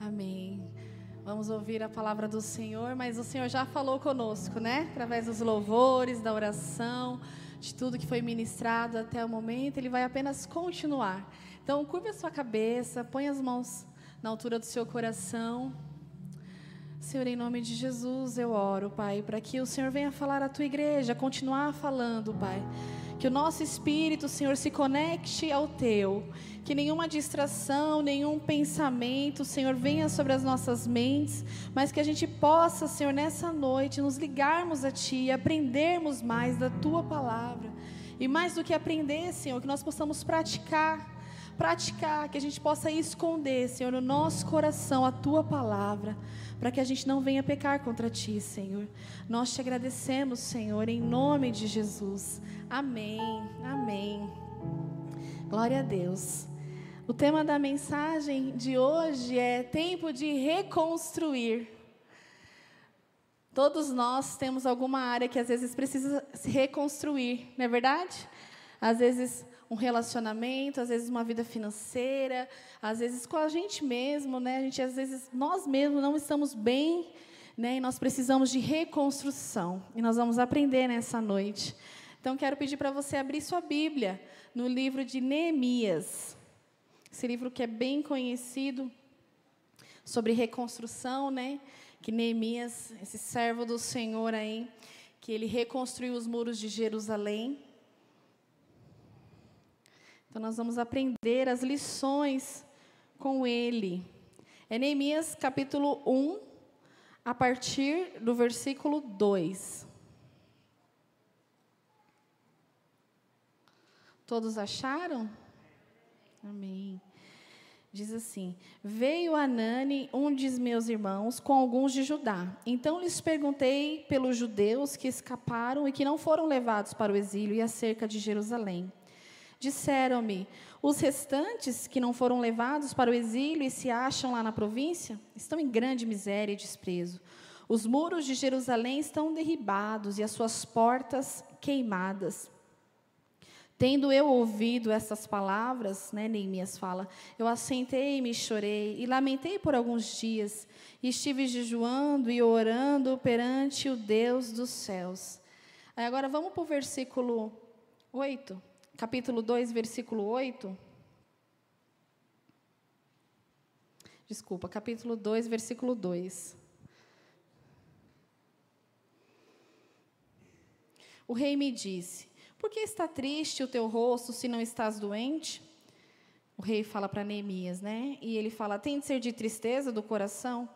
Amém. Vamos ouvir a palavra do Senhor, mas o Senhor já falou conosco, né? Através dos louvores, da oração, de tudo que foi ministrado até o momento, Ele vai apenas continuar. Então, curva a sua cabeça, põe as mãos na altura do seu coração. Senhor, em nome de Jesus, eu oro, Pai, para que o Senhor venha falar à tua igreja, continuar falando, Pai. Que o nosso espírito, Senhor, se conecte ao teu. Que nenhuma distração, nenhum pensamento, Senhor, venha sobre as nossas mentes, mas que a gente possa, Senhor, nessa noite, nos ligarmos a Ti e aprendermos mais da Tua palavra. E mais do que aprender, Senhor, que nós possamos praticar praticar, que a gente possa esconder, Senhor, no nosso coração a tua palavra, para que a gente não venha pecar contra ti, Senhor. Nós te agradecemos, Senhor, em nome de Jesus. Amém. Amém. Glória a Deus. O tema da mensagem de hoje é tempo de reconstruir. Todos nós temos alguma área que às vezes precisa se reconstruir, não é verdade? Às vezes um relacionamento, às vezes uma vida financeira, às vezes com a gente mesmo, né? A gente às vezes nós mesmos não estamos bem, né? E nós precisamos de reconstrução. E nós vamos aprender nessa noite. Então quero pedir para você abrir sua Bíblia no livro de Neemias. Esse livro que é bem conhecido sobre reconstrução, né? Que Neemias, esse servo do Senhor aí, que ele reconstruiu os muros de Jerusalém. Então, nós vamos aprender as lições com ele. É Neemias capítulo 1, a partir do versículo 2. Todos acharam? Amém. Diz assim: Veio Anani, um de meus irmãos, com alguns de Judá. Então lhes perguntei pelos judeus que escaparam e que não foram levados para o exílio e acerca de Jerusalém. Disseram-me: os restantes que não foram levados para o exílio e se acham lá na província estão em grande miséria e desprezo. Os muros de Jerusalém estão derribados e as suas portas queimadas. Tendo eu ouvido essas palavras, né, Neemias fala, eu assentei-me chorei e lamentei por alguns dias, e estive jejuando e orando perante o Deus dos céus. Aí agora vamos para o versículo 8 capítulo 2, versículo 8. Desculpa, capítulo 2, versículo 2. O rei me disse: Por que está triste o teu rosto se não estás doente? O rei fala para Neemias, né? E ele fala: Tem de ser de tristeza do coração?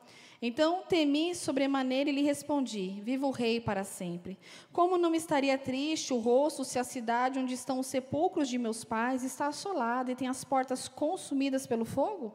Então temi sobremaneira e lhe respondi: Viva o rei para sempre. Como não me estaria triste o rosto se a cidade onde estão os sepulcros de meus pais está assolada e tem as portas consumidas pelo fogo?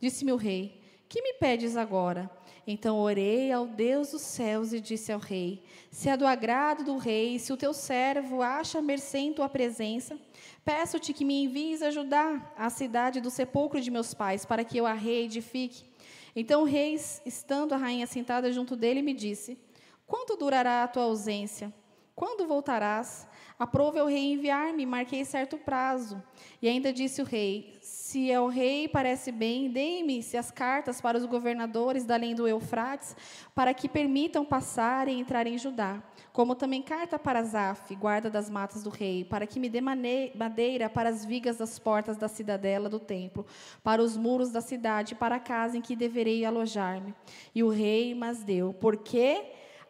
Disse-me o rei: Que me pedes agora? Então orei ao Deus dos céus e disse ao rei: Se é do agrado do rei, se o teu servo acha mercê em tua presença, peço-te que me envies ajudar a cidade do sepulcro de meus pais, para que eu a reedifique. Então o rei, estando a rainha sentada junto dele, me disse: Quanto durará a tua ausência? Quando voltarás? Aprove o rei enviar-me, marquei certo prazo. E ainda disse o rei: Se ao rei parece bem, dê-me-se as cartas para os governadores da além do Eufrates, para que permitam passar e entrar em Judá como também carta para Zaf, guarda das matas do rei, para que me dê madeira para as vigas das portas da cidadela do templo, para os muros da cidade, para a casa em que deverei alojar-me. E o rei mas deu, porque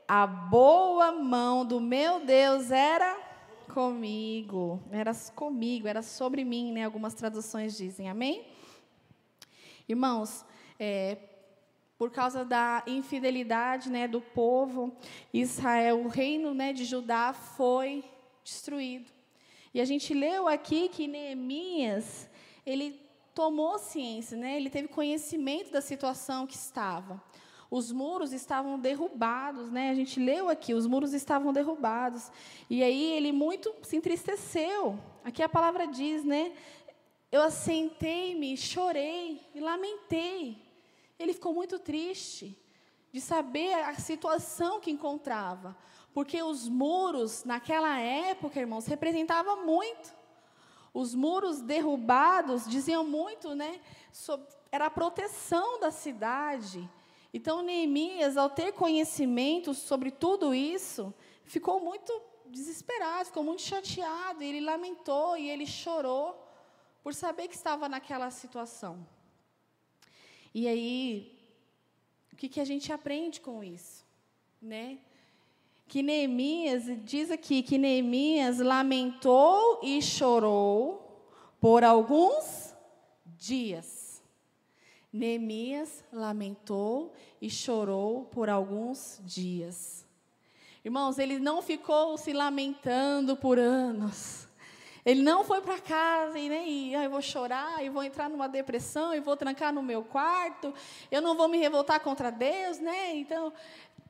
a boa mão do meu Deus era comigo, era comigo, era sobre mim, né? Algumas traduções dizem, amém? Irmãos, é, por causa da infidelidade né, do povo Israel, o reino né, de Judá foi destruído. E a gente leu aqui que Neemias, ele tomou ciência, né, ele teve conhecimento da situação que estava. Os muros estavam derrubados, né? A gente leu aqui, os muros estavam derrubados. E aí ele muito se entristeceu. Aqui a palavra diz, né? Eu assentei-me, chorei e lamentei ele ficou muito triste de saber a situação que encontrava, porque os muros naquela época, irmãos, representavam muito. Os muros derrubados diziam muito, né? Sobre, era a proteção da cidade. Então, Neemias, ao ter conhecimento sobre tudo isso, ficou muito desesperado, ficou muito chateado, ele lamentou e ele chorou por saber que estava naquela situação. E aí, o que, que a gente aprende com isso? Né? Que Neemias, diz aqui que Neemias lamentou e chorou por alguns dias. Neemias lamentou e chorou por alguns dias. Irmãos, ele não ficou se lamentando por anos. Ele não foi para casa e nem, ah, eu vou chorar, e vou entrar numa depressão, e vou trancar no meu quarto, eu não vou me revoltar contra Deus, né? Então,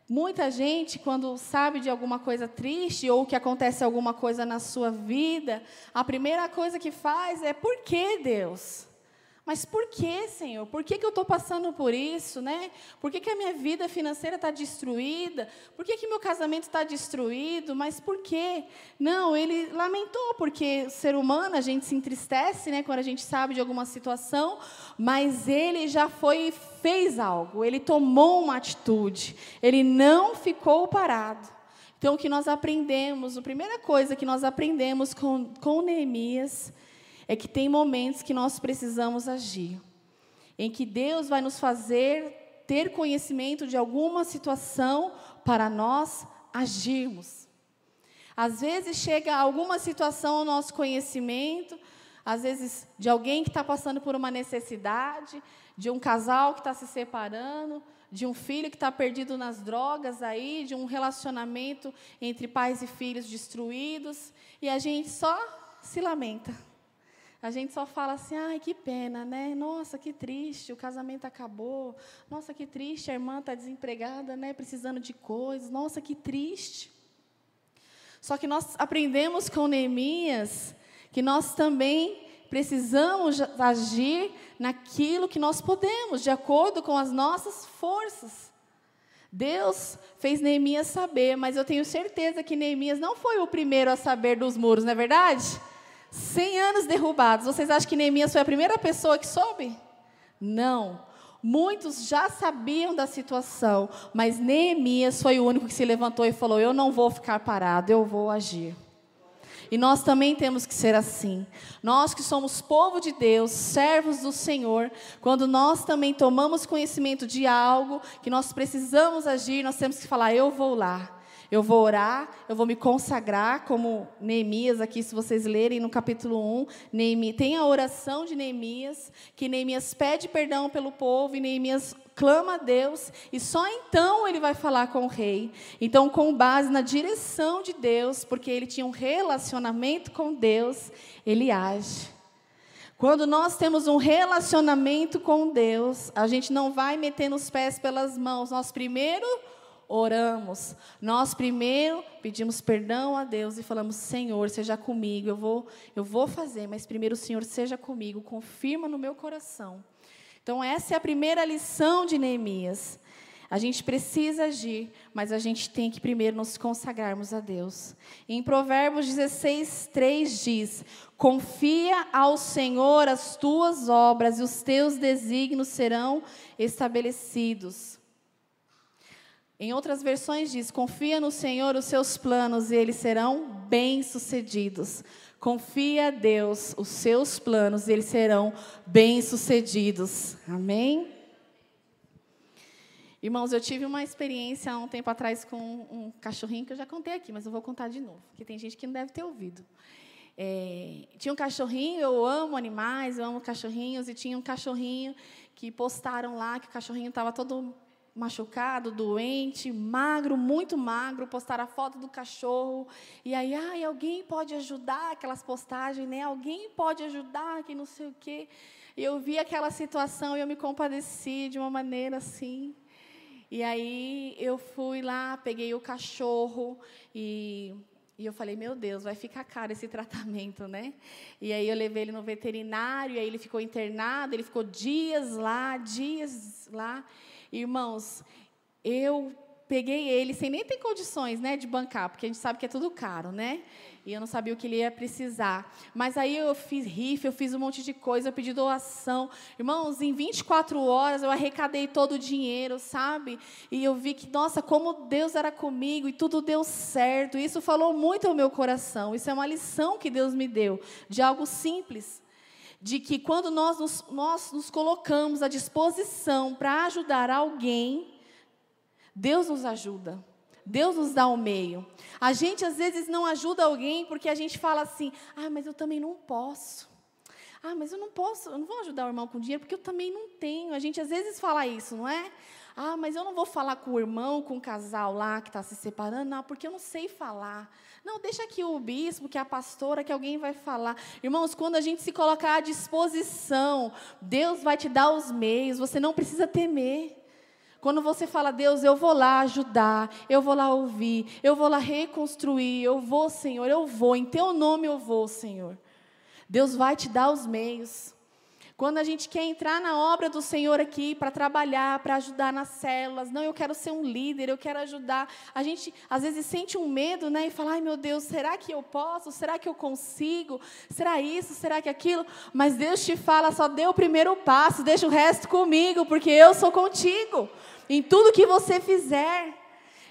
muita gente, quando sabe de alguma coisa triste ou que acontece alguma coisa na sua vida, a primeira coisa que faz é: por que Deus? Mas por que, Senhor? Por que, que eu estou passando por isso, né? Por que, que a minha vida financeira está destruída? Por que, que meu casamento está destruído? Mas por quê? Não, ele lamentou, porque ser humano, a gente se entristece, né? Quando a gente sabe de alguma situação, mas ele já foi fez algo, ele tomou uma atitude, ele não ficou parado. Então, o que nós aprendemos, a primeira coisa que nós aprendemos com, com Neemias, é que tem momentos que nós precisamos agir, em que Deus vai nos fazer ter conhecimento de alguma situação para nós agirmos. Às vezes chega alguma situação ao nosso conhecimento, às vezes de alguém que está passando por uma necessidade, de um casal que está se separando, de um filho que está perdido nas drogas aí, de um relacionamento entre pais e filhos destruídos, e a gente só se lamenta. A gente só fala assim, ai, que pena, né? Nossa, que triste, o casamento acabou. Nossa, que triste, a irmã está desempregada, né? Precisando de coisas. Nossa, que triste. Só que nós aprendemos com Neemias que nós também precisamos agir naquilo que nós podemos, de acordo com as nossas forças. Deus fez Neemias saber, mas eu tenho certeza que Neemias não foi o primeiro a saber dos muros, não é verdade? 100 anos derrubados. Vocês acham que Neemias foi a primeira pessoa que soube? Não. Muitos já sabiam da situação, mas Neemias foi o único que se levantou e falou: Eu não vou ficar parado, eu vou agir. E nós também temos que ser assim. Nós que somos povo de Deus, servos do Senhor, quando nós também tomamos conhecimento de algo que nós precisamos agir, nós temos que falar: Eu vou lá. Eu vou orar, eu vou me consagrar, como Neemias, aqui, se vocês lerem no capítulo 1, Neemias, tem a oração de Neemias, que Neemias pede perdão pelo povo, e Neemias clama a Deus, e só então ele vai falar com o rei. Então, com base na direção de Deus, porque ele tinha um relacionamento com Deus, ele age. Quando nós temos um relacionamento com Deus, a gente não vai metendo os pés pelas mãos, nós primeiro oramos. Nós primeiro pedimos perdão a Deus e falamos: Senhor, seja comigo. Eu vou, eu vou fazer, mas primeiro Senhor seja comigo. Confirma no meu coração. Então essa é a primeira lição de Neemias. A gente precisa agir, mas a gente tem que primeiro nos consagrarmos a Deus. Em Provérbios 16, 3 diz: Confia ao Senhor as tuas obras e os teus desígnios serão estabelecidos. Em outras versões diz: confia no Senhor os seus planos e eles serão bem-sucedidos. Confia a Deus os seus planos e eles serão bem-sucedidos. Amém? Irmãos, eu tive uma experiência há um tempo atrás com um cachorrinho que eu já contei aqui, mas eu vou contar de novo, porque tem gente que não deve ter ouvido. É, tinha um cachorrinho, eu amo animais, eu amo cachorrinhos, e tinha um cachorrinho que postaram lá que o cachorrinho estava todo machucado, doente, magro, muito magro, postaram a foto do cachorro. E aí, ai, alguém pode ajudar aquelas postagens, né? Alguém pode ajudar, que não sei o quê. E eu vi aquela situação e eu me compadeci de uma maneira assim. E aí eu fui lá, peguei o cachorro e e eu falei, meu Deus, vai ficar caro esse tratamento, né? E aí eu levei ele no veterinário, e aí ele ficou internado, ele ficou dias lá, dias lá. Irmãos, eu peguei ele sem nem ter condições, né, de bancar, porque a gente sabe que é tudo caro, né? E eu não sabia o que ele ia precisar. Mas aí eu fiz rifa, eu fiz um monte de coisa, eu pedi doação. Irmãos, em 24 horas eu arrecadei todo o dinheiro, sabe? E eu vi que, nossa, como Deus era comigo e tudo deu certo. Isso falou muito ao meu coração. Isso é uma lição que Deus me deu, de algo simples. De que quando nós nos, nós nos colocamos à disposição para ajudar alguém, Deus nos ajuda. Deus nos dá o meio. A gente às vezes não ajuda alguém porque a gente fala assim: ah, mas eu também não posso. Ah, mas eu não posso, eu não vou ajudar o irmão com dinheiro porque eu também não tenho. A gente às vezes fala isso, não é? Ah, mas eu não vou falar com o irmão, com o casal lá que está se separando, não, porque eu não sei falar. Não, deixa aqui o bispo, que é a pastora, que alguém vai falar. Irmãos, quando a gente se colocar à disposição, Deus vai te dar os meios, você não precisa temer. Quando você fala, Deus, eu vou lá ajudar, eu vou lá ouvir, eu vou lá reconstruir, eu vou, Senhor, eu vou, em teu nome eu vou, Senhor. Deus vai te dar os meios. Quando a gente quer entrar na obra do Senhor aqui para trabalhar, para ajudar nas células, não, eu quero ser um líder, eu quero ajudar. A gente às vezes sente um medo, né? E fala, ai meu Deus, será que eu posso? Será que eu consigo? Será isso? Será que aquilo? Mas Deus te fala, só dê o primeiro passo, deixa o resto comigo, porque eu sou contigo em tudo que você fizer.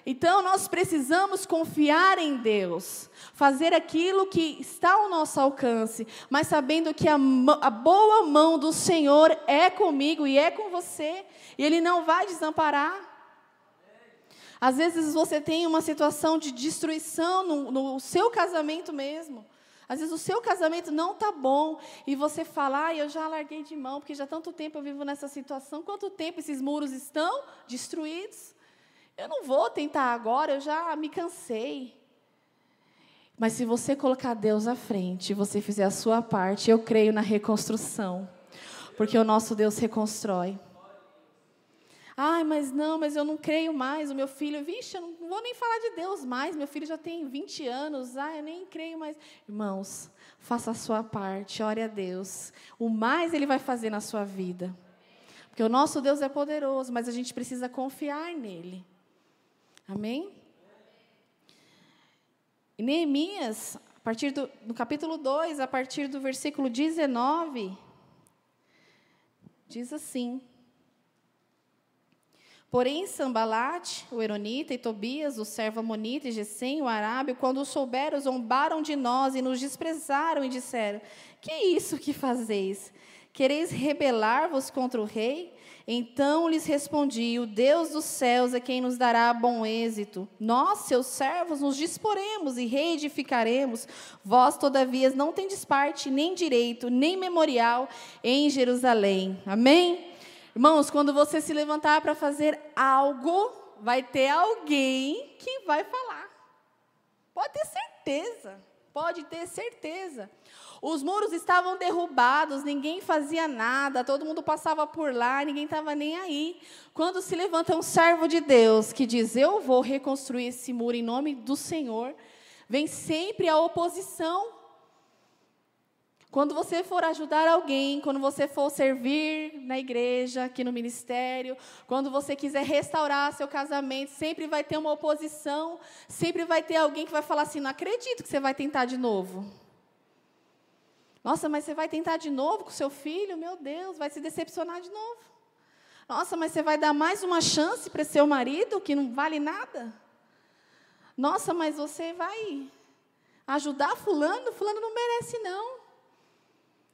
Então, nós precisamos confiar em Deus, fazer aquilo que está ao nosso alcance, mas sabendo que a, a, boa mão do Senhor é comigo e é com você, e Ele não vai desamparar. Às vezes você tem uma situação de destruição no, no seu casamento mesmo. Às vezes o seu casamento não está bom e você fala, ah, eu já larguei de mão, porque já há tanto tempo eu vivo nessa situação. Quanto tempo esses muros estão destruídos? Eu não vou tentar agora, eu já me cansei. Mas se você colocar Deus à frente, você fizer a sua parte, eu creio na reconstrução. Porque o nosso Deus reconstrói. Ai, mas não, mas eu não creio mais. O meu filho, vixe, eu não vou nem falar de Deus mais. Meu filho já tem 20 anos. Ai, eu nem creio mais. Irmãos, faça a sua parte, ore a Deus. O mais Ele vai fazer na sua vida. Porque o nosso Deus é poderoso, mas a gente precisa confiar nele. Amém? E Neemias, a partir do no capítulo 2, a partir do versículo 19, diz assim. Porém, Sambalate, o Eronita, e Tobias, o servo Amonita, e Gesem, o Arábio, quando souberam, zombaram de nós e nos desprezaram e disseram: Que é isso que fazeis? Quereis rebelar-vos contra o rei? Então lhes respondi: O Deus dos céus é quem nos dará bom êxito. Nós, seus servos, nos disporemos e reedificaremos. Vós, todavia, não tendes parte, nem direito, nem memorial em Jerusalém. Amém? Irmãos, quando você se levantar para fazer algo, vai ter alguém que vai falar. Pode ter certeza. Pode ter certeza. Os muros estavam derrubados, ninguém fazia nada, todo mundo passava por lá, ninguém estava nem aí. Quando se levanta um servo de Deus que diz: Eu vou reconstruir esse muro em nome do Senhor, vem sempre a oposição. Quando você for ajudar alguém, quando você for servir na igreja, aqui no ministério, quando você quiser restaurar seu casamento, sempre vai ter uma oposição, sempre vai ter alguém que vai falar assim: não acredito que você vai tentar de novo. Nossa, mas você vai tentar de novo com seu filho? Meu Deus, vai se decepcionar de novo. Nossa, mas você vai dar mais uma chance para seu marido que não vale nada? Nossa, mas você vai ajudar fulano? Fulano não merece não.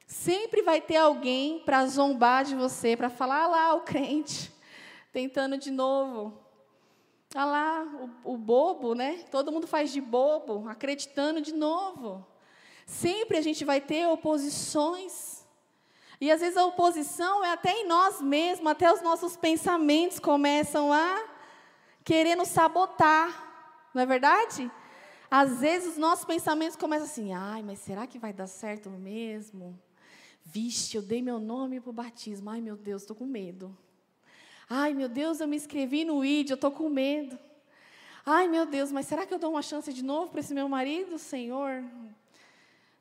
Sempre vai ter alguém para zombar de você, para falar, ah lá, o crente, tentando de novo. Ah lá, o, o bobo, né? Todo mundo faz de bobo, acreditando de novo. Sempre a gente vai ter oposições. E às vezes a oposição é até em nós mesmos, até os nossos pensamentos começam a querer nos sabotar. Não é verdade? Às vezes os nossos pensamentos começam assim: ai, mas será que vai dar certo mesmo? Vixe, eu dei meu nome para o batismo. Ai, meu Deus, estou com medo. Ai, meu Deus, eu me inscrevi no ID, eu estou com medo. Ai, meu Deus, mas será que eu dou uma chance de novo para esse meu marido, Senhor?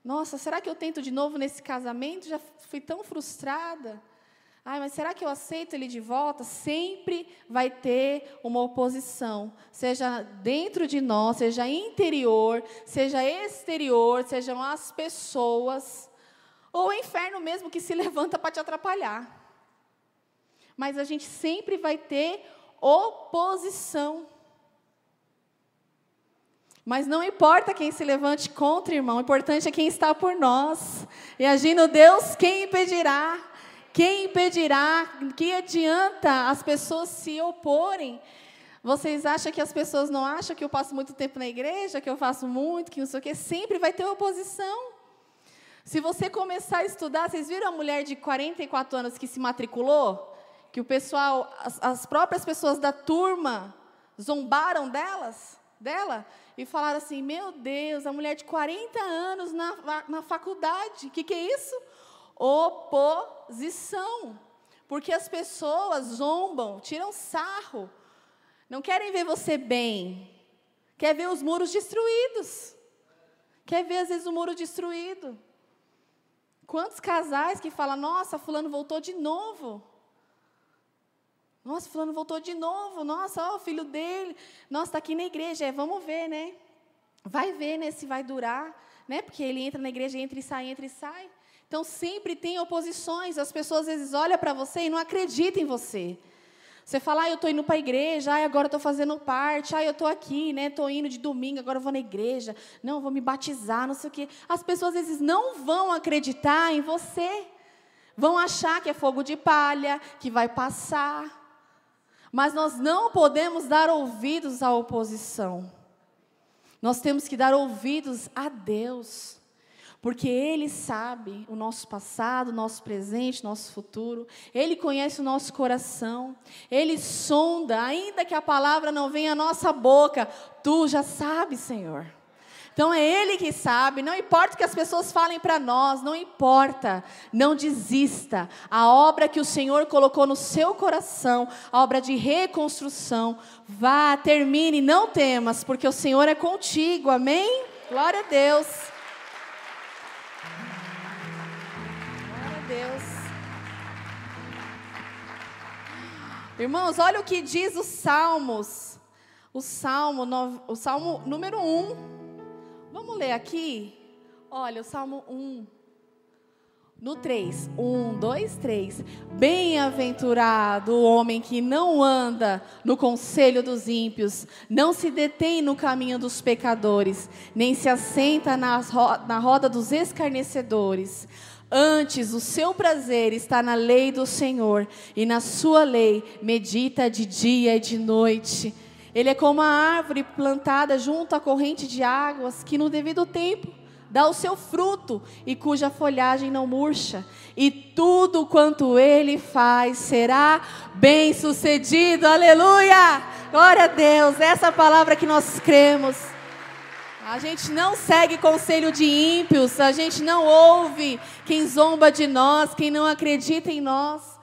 Nossa, será que eu tento de novo nesse casamento? Já fui tão frustrada. Ai, mas será que eu aceito ele de volta? Sempre vai ter uma oposição, seja dentro de nós, seja interior, seja exterior, sejam as pessoas, ou o inferno mesmo que se levanta para te atrapalhar. Mas a gente sempre vai ter oposição. Mas não importa quem se levante contra, irmão, o importante é quem está por nós. E agindo Deus, quem impedirá? Quem impedirá? Que adianta as pessoas se oporem? Vocês acham que as pessoas não acham que eu passo muito tempo na igreja, que eu faço muito, que não sei o quê? Sempre vai ter oposição. Se você começar a estudar, vocês viram a mulher de 44 anos que se matriculou? Que o pessoal, as, as próprias pessoas da turma zombaram delas, dela, e falaram assim: Meu Deus, a mulher de 40 anos na, na faculdade, o que, que é isso? oposição. Porque as pessoas zombam, tiram sarro, não querem ver você bem, quer ver os muros destruídos. Quer ver, às vezes, o muro destruído. Quantos casais que falam, nossa, fulano voltou de novo. Nossa, fulano voltou de novo. Nossa, ó, o filho dele. Nossa, está aqui na igreja. É, vamos ver, né? Vai ver, né, se vai durar, né? Porque ele entra na igreja, entra e sai, entra e sai. Então sempre tem oposições, as pessoas às vezes olham para você e não acreditam em você. Você fala, ah, eu estou indo para a igreja, ah, agora estou fazendo parte, ah, eu estou aqui, né? Estou indo de domingo, agora vou na igreja, não, vou me batizar, não sei o quê. As pessoas às vezes não vão acreditar em você. Vão achar que é fogo de palha, que vai passar. Mas nós não podemos dar ouvidos à oposição. Nós temos que dar ouvidos a Deus. Porque Ele sabe o nosso passado, nosso presente, nosso futuro. Ele conhece o nosso coração. Ele sonda, ainda que a palavra não venha à nossa boca, tu já sabes, Senhor. Então é Ele que sabe, não importa o que as pessoas falem para nós, não importa, não desista. A obra que o Senhor colocou no seu coração, a obra de reconstrução, vá, termine, não temas, porque o Senhor é contigo, amém? Glória a. Deus. Irmãos, olha o que diz os Salmos. O Salmo, o Salmo número 1. Vamos ler aqui? Olha, o Salmo 1. No 3, 1, 2, 3. Bem-aventurado o homem que não anda no conselho dos ímpios, não se detém no caminho dos pecadores, nem se assenta na roda dos escarnecedores. Antes, o seu prazer está na lei do Senhor, e na sua lei medita de dia e de noite. Ele é como a árvore plantada junto à corrente de águas, que no devido tempo dá o seu fruto e cuja folhagem não murcha. E tudo quanto ele faz será bem sucedido. Aleluia! Glória a Deus, essa palavra que nós cremos. A gente não segue conselho de ímpios, a gente não ouve quem zomba de nós, quem não acredita em nós.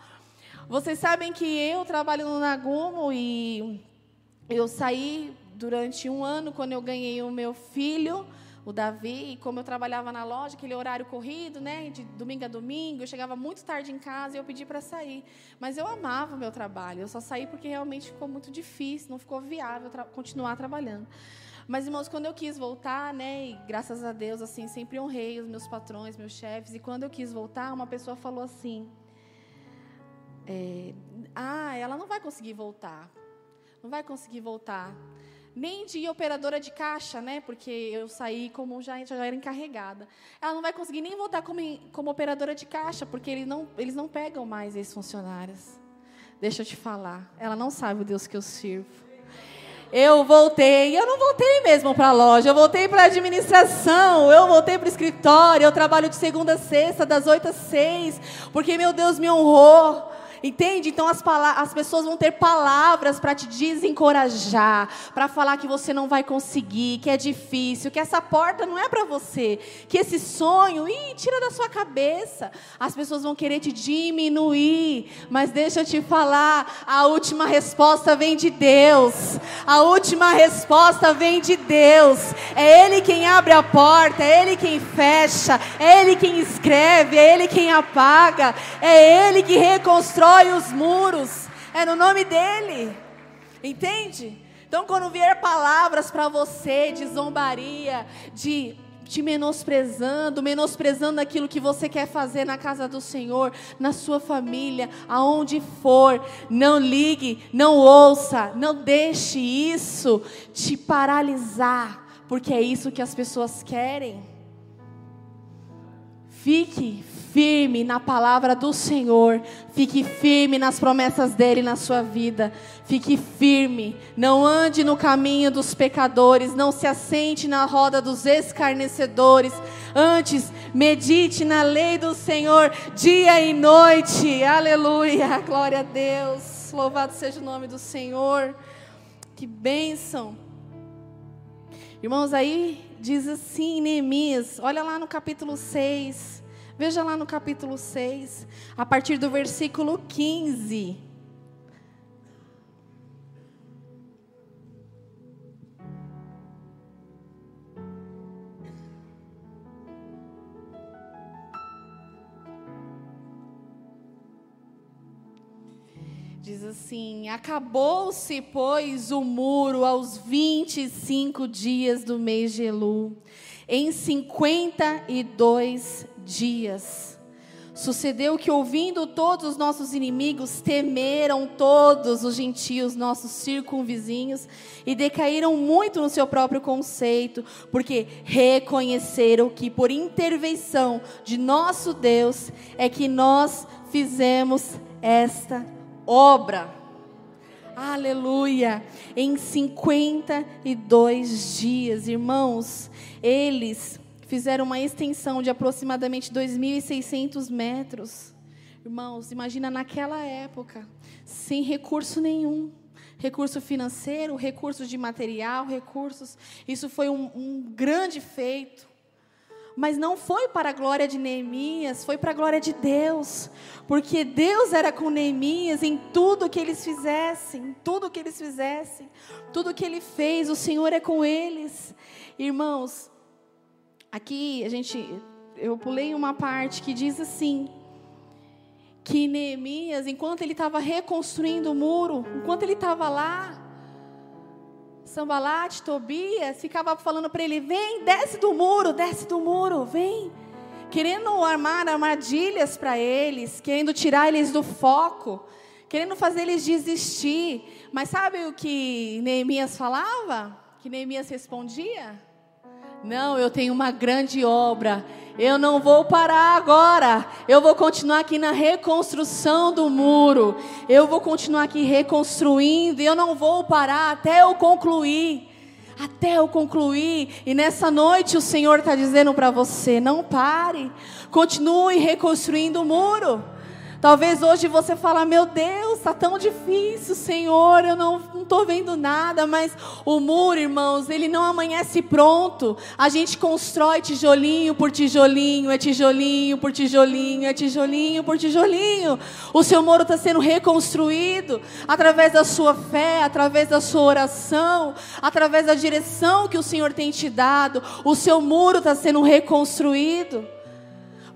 Vocês sabem que eu trabalho no Nagumo e eu saí durante um ano quando eu ganhei o meu filho, o Davi, e como eu trabalhava na loja, aquele horário corrido, né, de domingo a domingo, eu chegava muito tarde em casa e eu pedi para sair. Mas eu amava o meu trabalho, eu só saí porque realmente ficou muito difícil, não ficou viável tra continuar trabalhando. Mas, irmãos, quando eu quis voltar, né, e graças a Deus, assim, sempre honrei os meus patrões, meus chefes, e quando eu quis voltar, uma pessoa falou assim: é, Ah, ela não vai conseguir voltar. Não vai conseguir voltar. Nem de operadora de caixa, né? Porque eu saí como já, já era encarregada. Ela não vai conseguir nem voltar como, como operadora de caixa, porque eles não, eles não pegam mais esses funcionários. Deixa eu te falar. Ela não sabe o Deus que eu sirvo. Eu voltei, eu não voltei mesmo para a loja, eu voltei para a administração, eu voltei para o escritório, eu trabalho de segunda a sexta, das oito às seis, porque meu Deus me honrou. Entende? Então as, as pessoas vão ter palavras para te desencorajar, para falar que você não vai conseguir, que é difícil, que essa porta não é para você, que esse sonho, ih, tira da sua cabeça. As pessoas vão querer te diminuir, mas deixa eu te falar, a última resposta vem de Deus. A última resposta vem de Deus. É Ele quem abre a porta, é Ele quem fecha, é Ele quem escreve, é Ele quem apaga, é Ele que reconstrói os muros. É no nome dEle. Entende? Então, quando vier palavras para você de zombaria, de te menosprezando, menosprezando aquilo que você quer fazer na casa do Senhor, na sua família, aonde for. Não ligue, não ouça, não deixe isso te paralisar, porque é isso que as pessoas querem. Fique firme na palavra do Senhor, fique firme nas promessas dele na sua vida. Fique firme, não ande no caminho dos pecadores, não se assente na roda dos escarnecedores. Antes, medite na lei do Senhor dia e noite. Aleluia, glória a Deus. Louvado seja o nome do Senhor. Que bênção. Irmãos, aí diz assim, Neemias, olha lá no capítulo 6. Veja lá no capítulo 6, a partir do versículo 15. Diz assim: Acabou-se, pois, o muro aos 25 dias do mês de Elu, em 52 dias. Sucedeu que, ouvindo todos os nossos inimigos, temeram todos os gentios, nossos circunvizinhos, e decaíram muito no seu próprio conceito, porque reconheceram que, por intervenção de nosso Deus, é que nós fizemos esta obra. Aleluia! Em 52 dias, irmãos, eles fizeram uma extensão de aproximadamente 2.600 metros. Irmãos, imagina naquela época, sem recurso nenhum. Recurso financeiro, recursos de material, recursos. Isso foi um, um grande feito. Mas não foi para a glória de Neemias, foi para a glória de Deus. Porque Deus era com Neemias em tudo que eles fizessem, tudo que eles fizessem, tudo que ele fez, o Senhor é com eles. Irmãos, Aqui a gente, eu pulei uma parte que diz assim: que Neemias, enquanto ele estava reconstruindo o muro, enquanto ele estava lá, Sambalat, Tobias, ficava falando para ele: vem, desce do muro, desce do muro, vem. Querendo armar armadilhas para eles, querendo tirar eles do foco, querendo fazer eles desistir. Mas sabe o que Neemias falava? Que Neemias respondia? Não, eu tenho uma grande obra. Eu não vou parar agora. Eu vou continuar aqui na reconstrução do muro. Eu vou continuar aqui reconstruindo. Eu não vou parar até eu concluir. Até eu concluir. E nessa noite o Senhor está dizendo para você: não pare. Continue reconstruindo o muro. Talvez hoje você fala, meu Deus, está tão difícil, Senhor, eu não estou vendo nada, mas o muro, irmãos, ele não amanhece pronto. A gente constrói tijolinho por tijolinho, é tijolinho por tijolinho, é tijolinho por tijolinho. O seu muro está sendo reconstruído através da sua fé, através da sua oração, através da direção que o Senhor tem te dado. O seu muro está sendo reconstruído.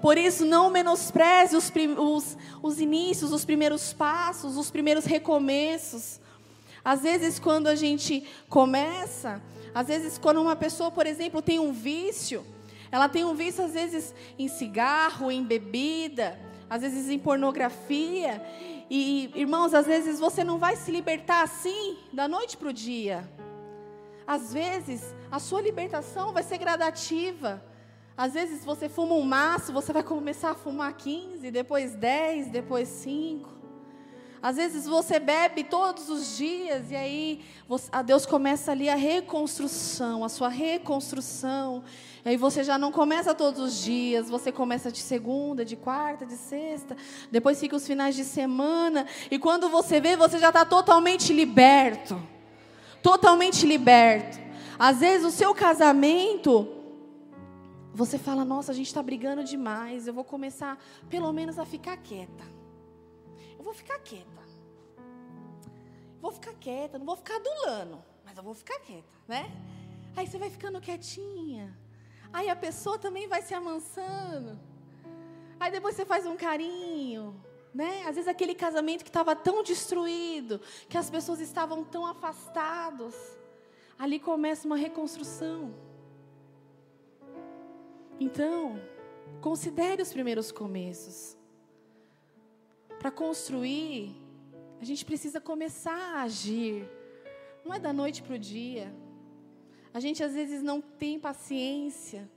Por isso, não menospreze os, os, os inícios, os primeiros passos, os primeiros recomeços. Às vezes, quando a gente começa, às vezes, quando uma pessoa, por exemplo, tem um vício, ela tem um vício, às vezes, em cigarro, em bebida, às vezes em pornografia. E, irmãos, às vezes você não vai se libertar assim, da noite para o dia. Às vezes, a sua libertação vai ser gradativa. Às vezes você fuma um maço, você vai começar a fumar 15, depois 10, depois 5. Às vezes você bebe todos os dias e aí você, a Deus começa ali a reconstrução, a sua reconstrução. E aí você já não começa todos os dias, você começa de segunda, de quarta, de sexta, depois fica os finais de semana, e quando você vê, você já está totalmente liberto. Totalmente liberto. Às vezes o seu casamento, você fala, nossa, a gente está brigando demais, eu vou começar pelo menos a ficar quieta. Eu vou ficar quieta. Vou ficar quieta, não vou ficar adulando, mas eu vou ficar quieta, né? Aí você vai ficando quietinha. Aí a pessoa também vai se amansando. Aí depois você faz um carinho, né? Às vezes aquele casamento que estava tão destruído, que as pessoas estavam tão afastados, ali começa uma reconstrução. Então, considere os primeiros começos. Para construir, a gente precisa começar a agir. Não é da noite para o dia. A gente às vezes não tem paciência.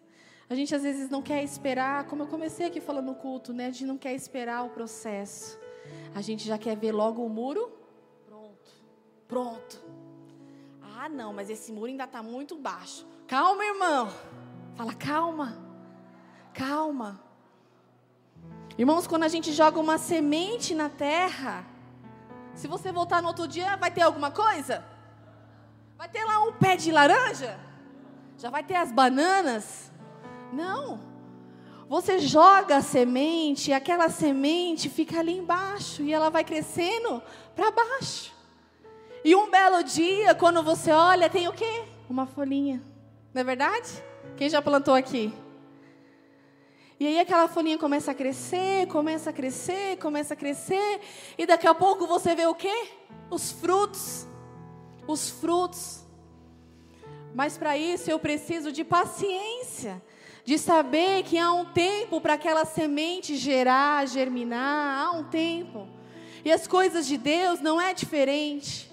A gente às vezes não quer esperar, como eu comecei aqui falando no culto, né? A gente não quer esperar o processo. A gente já quer ver logo o muro pronto. Pronto. Ah, não, mas esse muro ainda está muito baixo. Calma, irmão. Fala, calma. Calma. Irmãos, quando a gente joga uma semente na terra, se você voltar no outro dia, vai ter alguma coisa? Vai ter lá um pé de laranja? Já vai ter as bananas? Não. Você joga a semente, e aquela semente fica ali embaixo e ela vai crescendo para baixo. E um belo dia, quando você olha, tem o quê? Uma folhinha. Não é verdade? Quem já plantou aqui? E aí aquela folhinha começa a crescer, começa a crescer, começa a crescer, e daqui a pouco você vê o quê? Os frutos. Os frutos. Mas para isso eu preciso de paciência, de saber que há um tempo para aquela semente gerar, germinar, há um tempo. E as coisas de Deus não é diferente.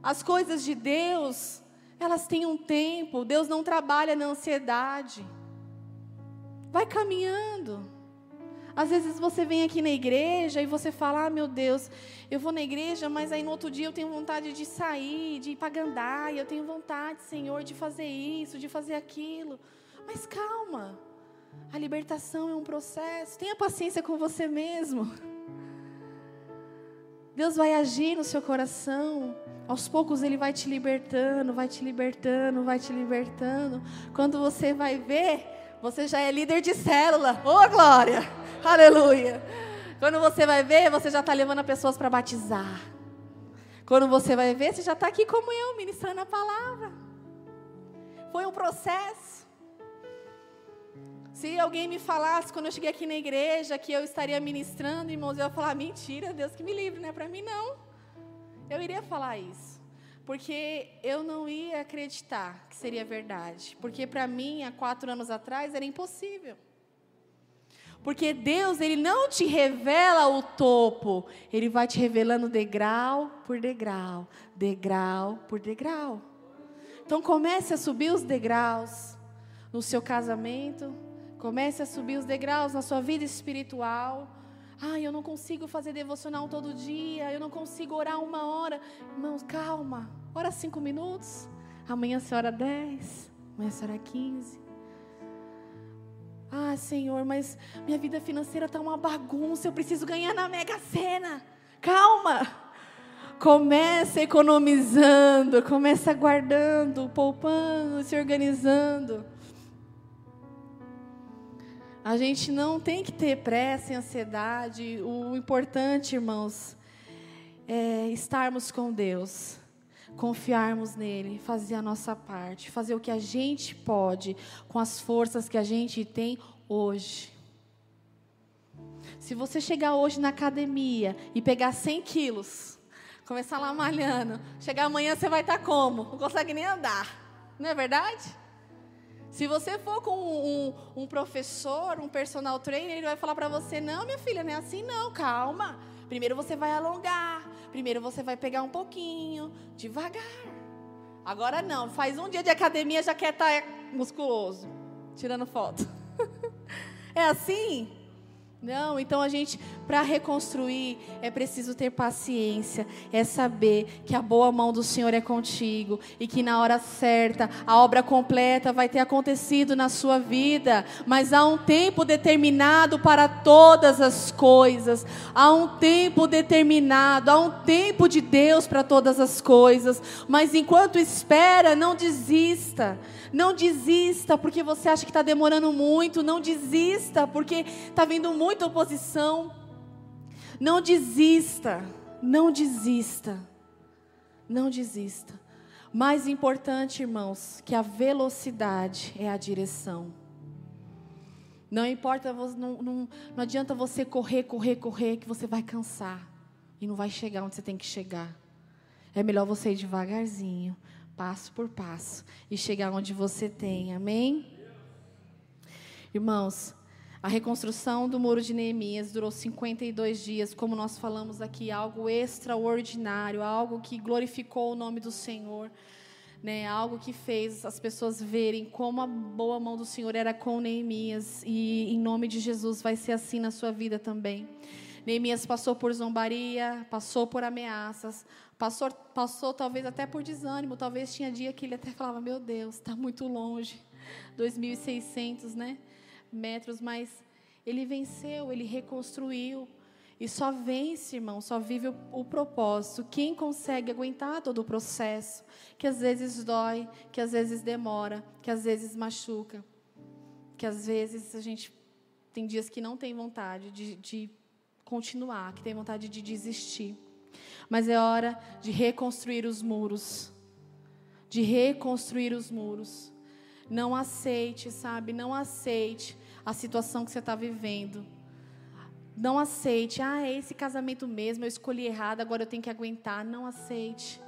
As coisas de Deus, elas têm um tempo. Deus não trabalha na ansiedade. Vai caminhando. Às vezes você vem aqui na igreja e você fala: Ah, meu Deus, eu vou na igreja, mas aí no outro dia eu tenho vontade de sair, de ir para Gandaia, eu tenho vontade, Senhor, de fazer isso, de fazer aquilo. Mas calma, a libertação é um processo, tenha paciência com você mesmo. Deus vai agir no seu coração. Aos poucos Ele vai te libertando, vai te libertando, vai te libertando. Quando você vai ver, você já é líder de célula. Ô, oh, glória! Aleluia! Quando você vai ver, você já está levando pessoas para batizar. Quando você vai ver, você já está aqui como eu, ministrando a palavra. Foi um processo. Se alguém me falasse quando eu cheguei aqui na igreja que eu estaria ministrando, irmãos, eu ia falar: mentira, Deus que me livre, não é para mim não. Eu iria falar isso porque eu não ia acreditar que seria verdade. Porque para mim, há quatro anos atrás, era impossível. Porque Deus, Ele não te revela o topo, Ele vai te revelando degrau por degrau, degrau por degrau. Então comece a subir os degraus no seu casamento, comece a subir os degraus na sua vida espiritual, Ai, eu não consigo fazer devocional todo dia, eu não consigo orar uma hora. Irmãos, calma. Ora cinco minutos. Amanhã você ora dez. Amanhã você ora quinze. Ah, Senhor, mas minha vida financeira está uma bagunça. Eu preciso ganhar na Mega Sena. Calma. Começa economizando, começa guardando, poupando, se organizando. A gente não tem que ter pressa e ansiedade. O importante, irmãos, é estarmos com Deus, confiarmos nele, fazer a nossa parte, fazer o que a gente pode com as forças que a gente tem hoje. Se você chegar hoje na academia e pegar 100 quilos, começar lá malhando, chegar amanhã você vai estar como? Não consegue nem andar. Não é verdade? Se você for com um, um, professor, um personal trainer, ele vai falar para você: não, minha filha, não é assim, não, calma. Primeiro você vai alongar, primeiro você vai pegar um pouquinho, devagar. Agora não, faz um dia de academia já quer estar tá musculoso, tirando foto. é assim? Não, então a gente para reconstruir é preciso ter paciência, é saber que a boa mão do Senhor é contigo e que na hora certa a obra completa vai ter acontecido na sua vida. Mas há um tempo determinado para todas as coisas, há um tempo determinado, há um tempo de Deus para todas as coisas. Mas enquanto espera, não desista. Não desista porque você acha que está demorando muito. Não desista porque está vindo muita oposição. Não desista. Não desista. Não desista. Mais importante, irmãos, que a velocidade é a direção. Não importa, não, não, não adianta você correr, correr, correr, que você vai cansar e não vai chegar onde você tem que chegar. É melhor você ir devagarzinho, passo por passo, e chegar onde você tem. Amém? Irmãos, a reconstrução do muro de Neemias durou 52 dias, como nós falamos aqui, algo extraordinário, algo que glorificou o nome do Senhor. Né, algo que fez as pessoas verem como a boa mão do Senhor era com Neemias, e em nome de Jesus vai ser assim na sua vida também. Neemias passou por zombaria, passou por ameaças, passou, passou talvez até por desânimo. Talvez tinha dia que ele até falava: Meu Deus, está muito longe 2.600 né, metros. Mas ele venceu, ele reconstruiu. E só vence, irmão, só vive o, o, propósito. Quem consegue aguentar todo o processo, que às vezes dói, que às vezes demora, que às vezes machuca, que às vezes a gente tem dias que não tem vontade de, de continuar, que tem vontade de desistir. Mas é hora de reconstruir os muros. De reconstruir os muros. Não aceite, sabe? Não aceite a situação que você está vivendo. Não aceite. Ah, é esse casamento mesmo, eu escolhi errado, agora eu tenho que aguentar. Não aceite.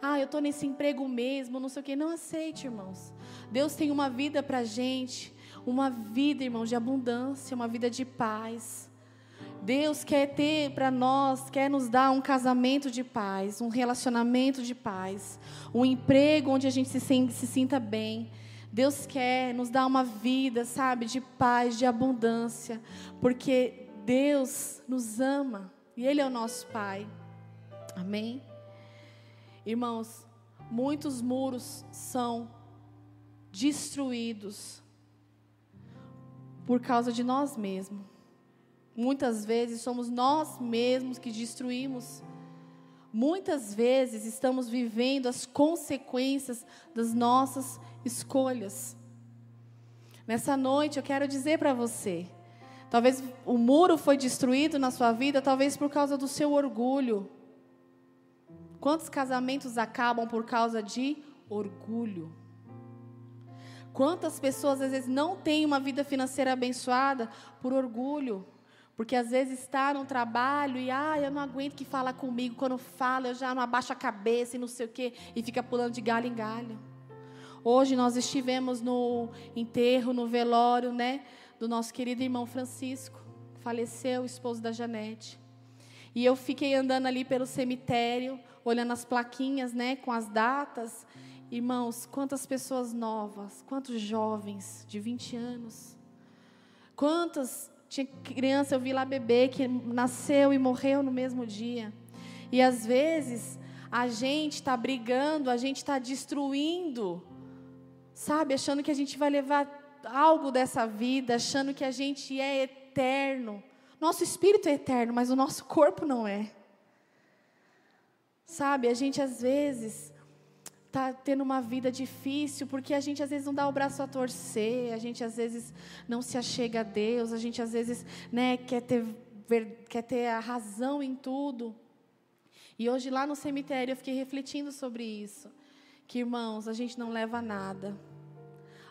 Ah, eu estou nesse emprego mesmo, não sei o quê. Não aceite, irmãos. Deus tem uma vida para gente. Uma vida, irmãos, de abundância, uma vida de paz. Deus quer ter para nós, quer nos dar um casamento de paz, um relacionamento de paz, um emprego onde a gente se, se sinta bem. Deus quer nos dar uma vida, sabe, de paz, de abundância, porque Deus nos ama e Ele é o nosso Pai. Amém? Irmãos, muitos muros são destruídos por causa de nós mesmos. Muitas vezes somos nós mesmos que destruímos. Muitas vezes estamos vivendo as consequências das nossas escolhas. Nessa noite eu quero dizer para você, talvez o muro foi destruído na sua vida, talvez por causa do seu orgulho. Quantos casamentos acabam por causa de orgulho? Quantas pessoas às vezes não têm uma vida financeira abençoada por orgulho? Porque às vezes está no trabalho e, ah, eu não aguento que fala comigo. Quando fala, eu já não abaixo a cabeça e não sei o quê. E fica pulando de galho em galho. Hoje nós estivemos no enterro, no velório, né? Do nosso querido irmão Francisco. Faleceu, esposo da Janete. E eu fiquei andando ali pelo cemitério, olhando as plaquinhas, né? Com as datas. Irmãos, quantas pessoas novas, quantos jovens de 20 anos. Quantas tinha criança, eu vi lá bebê que nasceu e morreu no mesmo dia. E às vezes a gente está brigando, a gente está destruindo, sabe? Achando que a gente vai levar algo dessa vida, achando que a gente é eterno. Nosso espírito é eterno, mas o nosso corpo não é. Sabe? A gente às vezes está tendo uma vida difícil, porque a gente às vezes não dá o braço a torcer, a gente às vezes não se achega a Deus, a gente às vezes né, quer, ter, quer ter a razão em tudo. E hoje lá no cemitério eu fiquei refletindo sobre isso. Que irmãos, a gente não leva nada.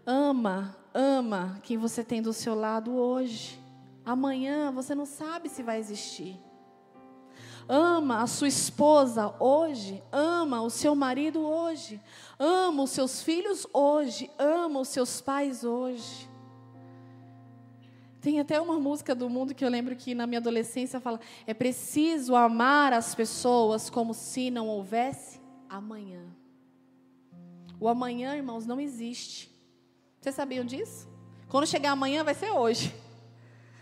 Ama, ama quem você tem do seu lado hoje. Amanhã você não sabe se vai existir ama a sua esposa hoje, ama o seu marido hoje, ama os seus filhos hoje, ama os seus pais hoje. Tem até uma música do mundo que eu lembro que na minha adolescência fala: é preciso amar as pessoas como se não houvesse amanhã. O amanhã, irmãos, não existe. Vocês sabiam disso? Quando chegar amanhã, vai ser hoje.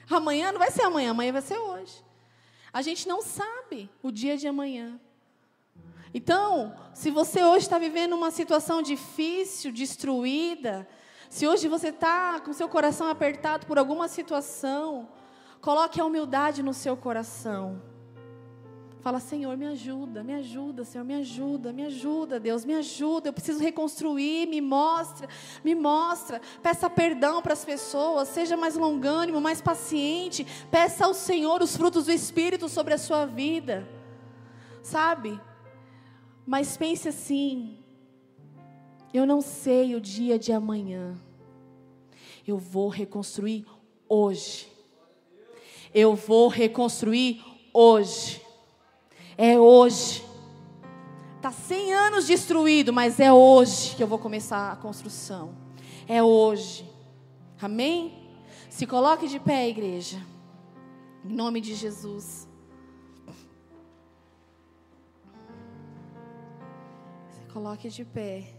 Amanhã não vai ser amanhã, amanhã vai ser hoje. A gente não sabe o dia de amanhã. Então, se você hoje está vivendo uma situação difícil, destruída, se hoje você está com seu coração apertado por alguma situação, coloque a humildade no seu coração. Fala, Senhor, me ajuda, me ajuda, Senhor, me ajuda, me ajuda, Deus, me ajuda. Eu preciso reconstruir, me mostra, me mostra. Peça perdão para as pessoas, seja mais longânimo, mais paciente. Peça ao Senhor os frutos do Espírito sobre a sua vida, sabe? Mas pense assim: eu não sei o dia de amanhã, eu vou reconstruir hoje. Eu vou reconstruir hoje. É hoje. Está 100 anos destruído, mas é hoje que eu vou começar a construção. É hoje. Amém? Se coloque de pé, igreja. Em nome de Jesus. Se coloque de pé.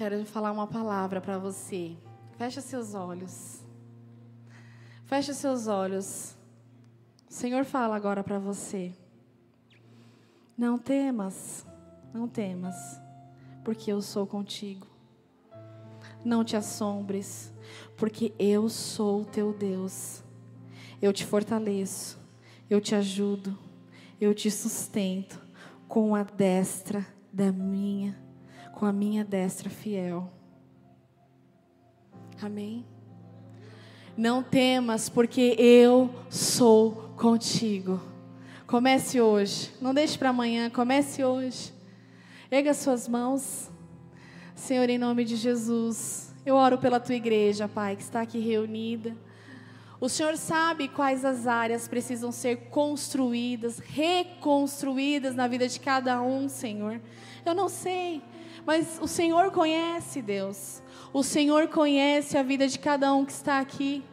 Quero falar uma palavra para você. Feche seus olhos. Feche seus olhos. O Senhor fala agora para você. Não temas, não temas, porque eu sou contigo. Não te assombres, porque eu sou teu Deus. Eu te fortaleço, eu te ajudo, eu te sustento com a destra da minha com a minha destra fiel. Amém? Não temas, porque eu sou contigo. Comece hoje, não deixe para amanhã, comece hoje. Erga suas mãos. Senhor, em nome de Jesus, eu oro pela tua igreja, Pai, que está aqui reunida. O Senhor sabe quais as áreas precisam ser construídas, reconstruídas na vida de cada um, Senhor. Eu não sei. Mas o Senhor conhece, Deus. O Senhor conhece a vida de cada um que está aqui.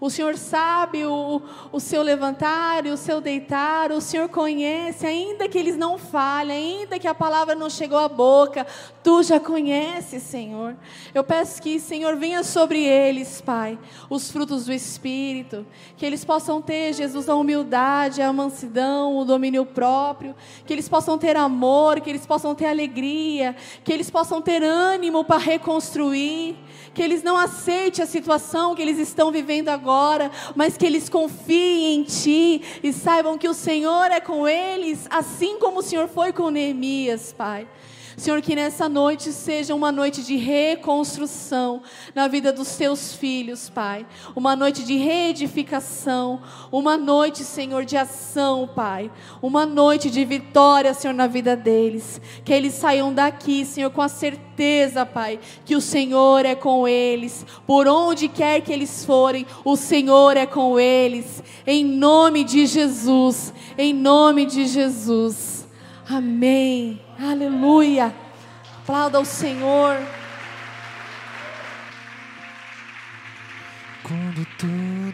O Senhor sabe o, o seu levantar e o seu deitar. O Senhor conhece, ainda que eles não falem, ainda que a palavra não chegou à boca, tu já conheces, Senhor. Eu peço que, Senhor, venha sobre eles, Pai, os frutos do Espírito. Que eles possam ter, Jesus, a humildade, a mansidão, o domínio próprio. Que eles possam ter amor, que eles possam ter alegria. Que eles possam ter ânimo para reconstruir que eles não aceitem a situação que eles estão vivendo agora, mas que eles confiem em Ti e saibam que o Senhor é com eles, assim como o Senhor foi com Neemias, Pai. Senhor, que nessa noite seja uma noite de reconstrução na vida dos teus filhos, Pai. Uma noite de reedificação. Uma noite, Senhor, de ação, Pai. Uma noite de vitória, Senhor, na vida deles. Que eles saiam daqui, Senhor, com a certeza, Pai, que o Senhor é com eles. Por onde quer que eles forem, o Senhor é com eles. Em nome de Jesus. Em nome de Jesus. Amém. Aleluia. Aplauda o Senhor. Quando tudo